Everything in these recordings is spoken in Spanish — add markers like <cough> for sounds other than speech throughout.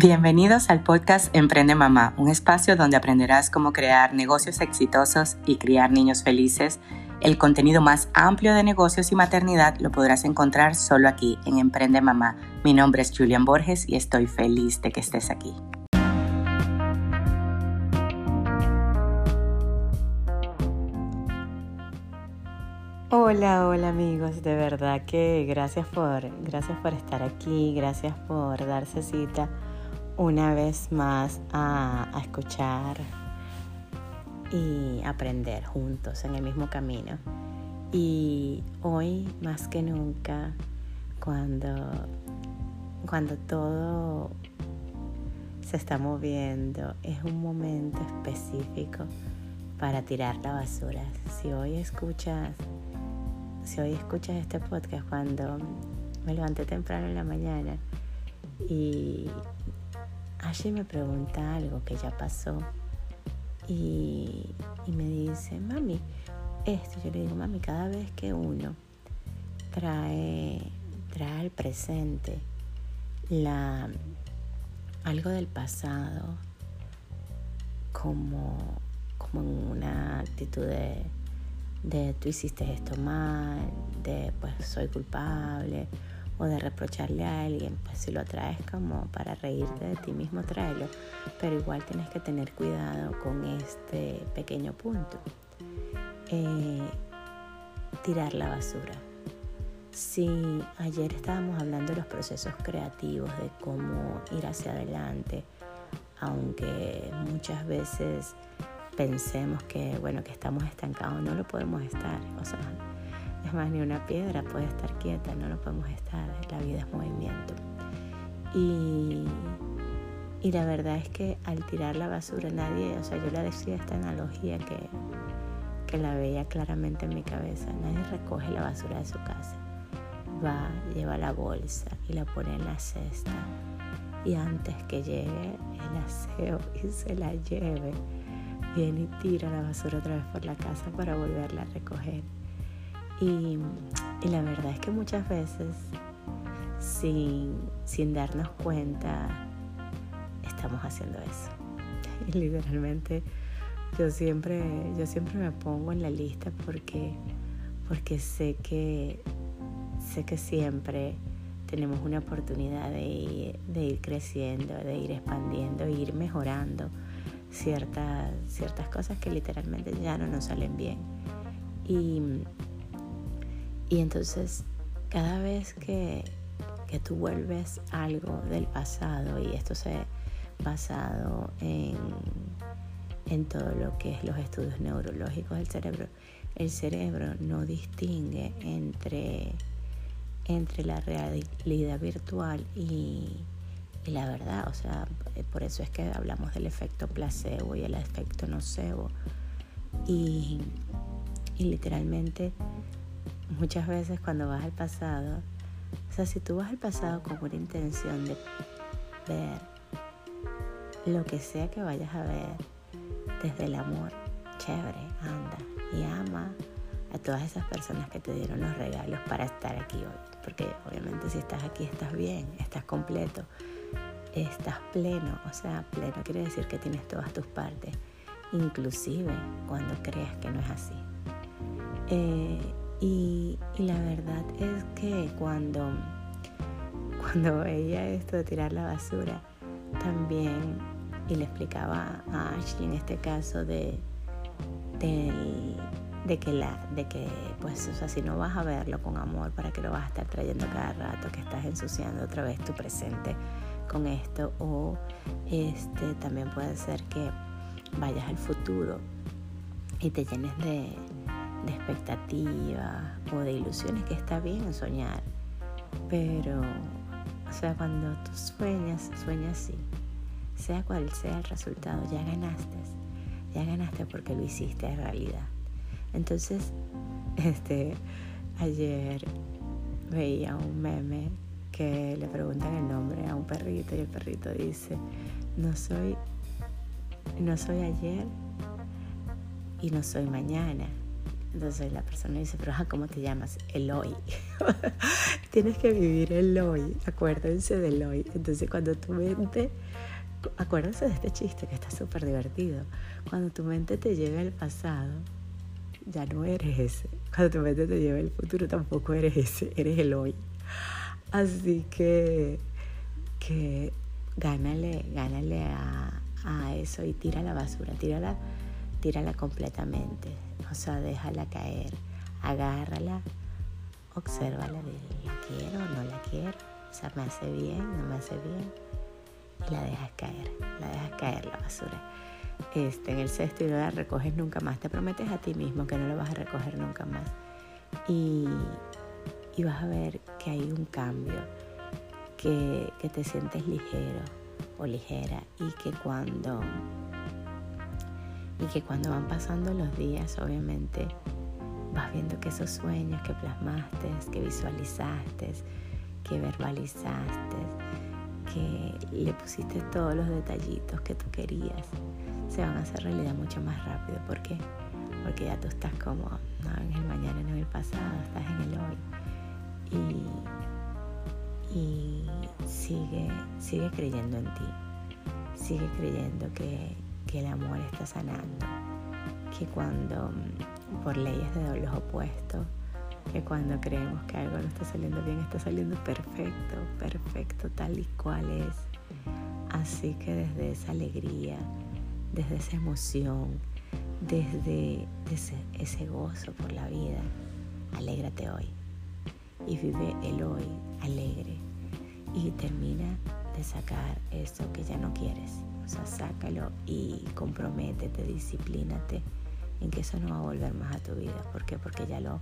Bienvenidos al podcast Emprende Mamá, un espacio donde aprenderás cómo crear negocios exitosos y criar niños felices. El contenido más amplio de negocios y maternidad lo podrás encontrar solo aquí en Emprende Mamá. Mi nombre es Julian Borges y estoy feliz de que estés aquí. Hola, hola amigos, de verdad que gracias por, gracias por estar aquí, gracias por darse cita una vez más a, escuchar y aprender juntos en el mismo camino. Y hoy más que nunca, cuando, cuando todo se está moviendo, es un momento específico para tirar la basura. Si hoy escuchas, si hoy escuchas este podcast cuando me levanté temprano en la mañana y Ashley me pregunta algo que ya pasó y, me dice, mami, esto, yo le digo, mami, cada vez que uno trae, trae al presente la, algo del pasado como, como una actitud de, de tú hiciste esto mal, de pues soy culpable o de reprocharle a alguien, pues si lo traes como para reírte de ti mismo, tráelo. Pero igual tienes que tener cuidado con este pequeño punto. Eh, tirar la basura. Si ayer estábamos hablando de los procesos creativos, de cómo ir hacia adelante, aunque muchas veces pensemos que, bueno, que estamos estancados, no lo podemos estar. Es más, ni una piedra puede estar quieta, no lo podemos estar, la vida es movimiento. Y, y la verdad es que al tirar la basura nadie, o sea, yo le decía esta analogía que, que la veía claramente en mi cabeza, nadie recoge la basura de su casa, va, lleva la bolsa y la pone en la cesta y antes que llegue el aseo y se la lleve, viene y tira la basura otra vez por la casa para volverla a recoger. Y, la verdad es que muchas veces, sin, sin darnos cuenta, estamos haciendo eso. <laughs> Y literalmente yo siempre, yo siempre me pongo en la lista porque, porque sé que sé que siempre tenemos una oportunidad de, de, ir creciendo, de ir expandiendo, de ir mejorando ciertas, ciertas cosas que literalmente ya no nos salen bien. Y, y entonces, cada vez que, tú vuelves algo del pasado, y esto se ha basado en, en todo lo que es los estudios neurológicos del cerebro, el cerebro no distingue entre, entre la realidad virtual y, y la verdad. O sea, por eso es que hablamos del efecto placebo y el efecto nocebo. Y, y literalmente muchas veces cuando vas al pasado, o sea, si tú vas al pasado con una intención de ver lo que sea que vayas a ver desde el amor, chévere, anda y ama a todas esas personas que te dieron los regalos para estar aquí hoy. Porque obviamente si estás aquí estás bien, estás completo, estás pleno. O sea, pleno quiere decir que tienes todas tus partes, inclusive cuando creas que no es así. Eh, y, la verdad es que cuando, cuando veía esto de tirar la basura, también, y le explicaba a Ashley en este caso de, de, que la, de que pues, o sea, si no vas a verlo con amor, ¿para que lo vas a estar trayendo cada rato? Que estás ensuciando otra vez tu presente con esto. O este también puede ser que vayas al futuro y te llenes de, de expectativas o de ilusiones, que está bien soñar, pero, o sea, cuando tú sueñas, sueñas así, sea cual sea el resultado, ya ganaste, ya ganaste porque lo hiciste en realidad. Entonces, <laughs> este, ayer veía un meme que le preguntan el nombre a un perrito y el perrito dice, no soy, no soy ayer y no soy mañana, entonces la persona dice, pero ¿cómo te llamas? Eloy. <laughs> Tienes que vivir el hoy, acuérdense del hoy. Entonces cuando tu mente acuérdense de este chiste que está súper divertido. Cuando tu mente te lleva al pasado, ya no eres ese. Cuando tu mente te lleva al futuro, tampoco eres ese, eres el hoy. Así que, que gánale, gánale a, eso y tira la basura, tírala, tírala completamente. O sea, déjala caer, agárrala, obsérvala, la quiero, no la quiero, o sea, me hace bien, no me hace bien, y la dejas caer, la dejas caer la basura. Este, en el cesto y no la recoges nunca más. Te prometes a ti mismo que no lo vas a recoger nunca más. Y, y vas a ver que hay un cambio, que, que te sientes ligero o ligera y que cuando y que cuando van pasando los días, obviamente, vas viendo que esos sueños que plasmaste, que visualizaste, que verbalizaste, que le pusiste todos los detallitos que tú querías, se van a hacer realidad mucho más rápido. ¿Por qué? Porque ya tú estás como, no en el mañana, no en el pasado, estás en el hoy. Y, y sigue, sigue creyendo en ti. Sigue creyendo que, que el amor está sanando. Que cuando, por leyes de los opuestos, que cuando creemos que algo no está saliendo bien, está saliendo perfecto, perfecto, tal y cual es. Así que desde esa alegría, desde esa emoción, desde ese, ese gozo por la vida, alégrate hoy y vive el hoy alegre y termina de sacar eso que ya no quieres. O sea, sácalo y comprométete, disciplínate en que eso no va a volver más a tu vida. ¿Por qué? Porque ya lo,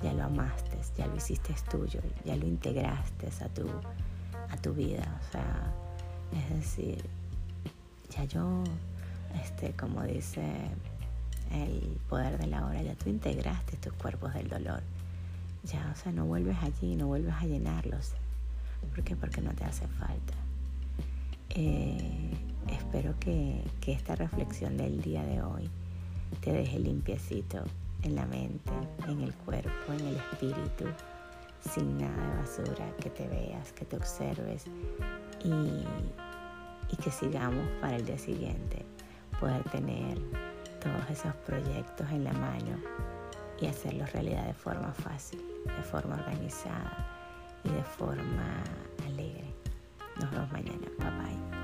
ya lo amaste, ya lo hiciste tuyo, ya lo integraste a tu, a tu vida. O sea, es decir, ya yo, este, como dice el poder de la hora, ya tú integraste tus cuerpos del dolor. Ya, o sea, no vuelves allí, no vuelves a llenarlos. ¿Por qué? Porque no te hace falta. Eh, espero que, esta reflexión del día de hoy te deje limpiecito en la mente, en el cuerpo, en el espíritu, sin nada de basura, que te veas, que te observes y, y que sigamos para el día siguiente poder tener todos esos proyectos en la mano y hacerlos realidad de forma fácil, de forma organizada y de forma alegre. Nos vemos mañana. Bye bye.